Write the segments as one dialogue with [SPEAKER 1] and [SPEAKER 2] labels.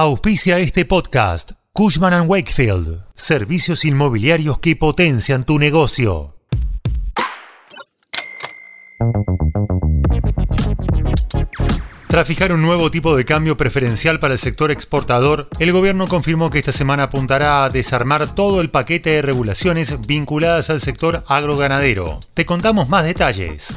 [SPEAKER 1] Auspicia este podcast. Cushman ⁇ Wakefield. Servicios inmobiliarios que potencian tu negocio. Tras fijar un nuevo tipo de cambio preferencial para el sector exportador, el gobierno confirmó que esta semana apuntará a desarmar todo el paquete de regulaciones vinculadas al sector agroganadero. Te contamos más detalles.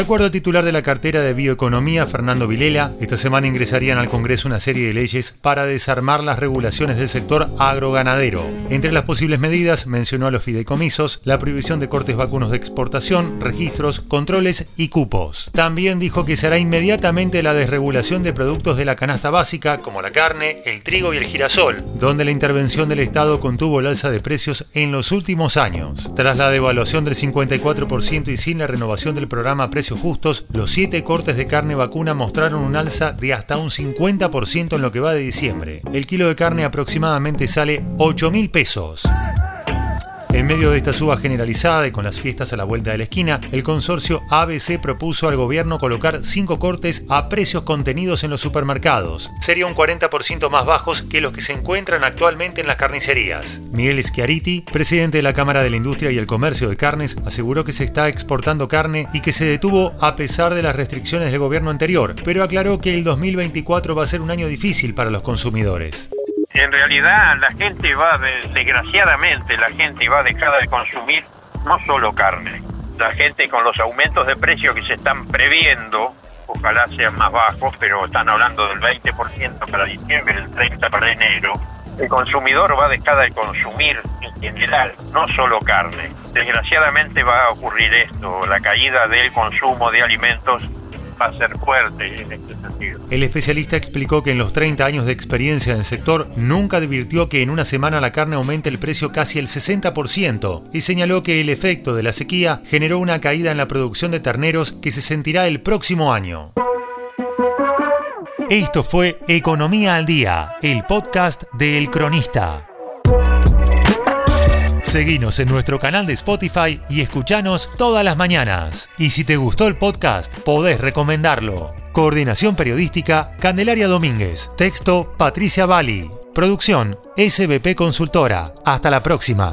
[SPEAKER 1] De acuerdo al titular de la cartera de Bioeconomía, Fernando Vilela, esta semana ingresarían al Congreso una serie de leyes para desarmar las regulaciones del sector agroganadero. Entre las posibles medidas mencionó a los fideicomisos, la prohibición de cortes vacunos de exportación, registros, controles y cupos. También dijo que será inmediatamente la desregulación de productos de la canasta básica como la carne, el trigo y el girasol, donde la intervención del Estado contuvo el alza de precios en los últimos años. Tras la devaluación del 54% y sin la renovación del programa Precios justos, los 7 cortes de carne vacuna mostraron un alza de hasta un 50% en lo que va de diciembre. El kilo de carne aproximadamente sale 8 mil pesos. En medio de esta suba generalizada y con las fiestas a la vuelta de la esquina, el consorcio ABC propuso al gobierno colocar cinco cortes a precios contenidos en los supermercados. Sería un 40% más bajos que los que se encuentran actualmente en las carnicerías. Miguel Schiariti, presidente de la Cámara de la Industria y el Comercio de Carnes, aseguró que se está exportando carne y que se detuvo a pesar de las restricciones del gobierno anterior, pero aclaró que el 2024 va a ser un año difícil para los consumidores
[SPEAKER 2] en realidad la gente va, desgraciadamente, la gente va a dejar de consumir no solo carne. La gente con los aumentos de precio que se están previendo, ojalá sean más bajos, pero están hablando del 20% para diciembre, el 30% para enero, el consumidor va a dejar de consumir en general, no solo carne. Desgraciadamente va a ocurrir esto, la caída del consumo de alimentos va a ser fuerte en este sentido.
[SPEAKER 1] El especialista explicó que en los 30 años de experiencia en el sector nunca advirtió que en una semana la carne aumente el precio casi el 60% y señaló que el efecto de la sequía generó una caída en la producción de terneros que se sentirá el próximo año. Esto fue Economía al Día, el podcast de El Cronista. Seguinos en nuestro canal de Spotify y escuchanos todas las mañanas. Y si te gustó el podcast, podés recomendarlo. Coordinación Periodística, Candelaria Domínguez. Texto, Patricia Bali. Producción, SBP Consultora. Hasta la próxima.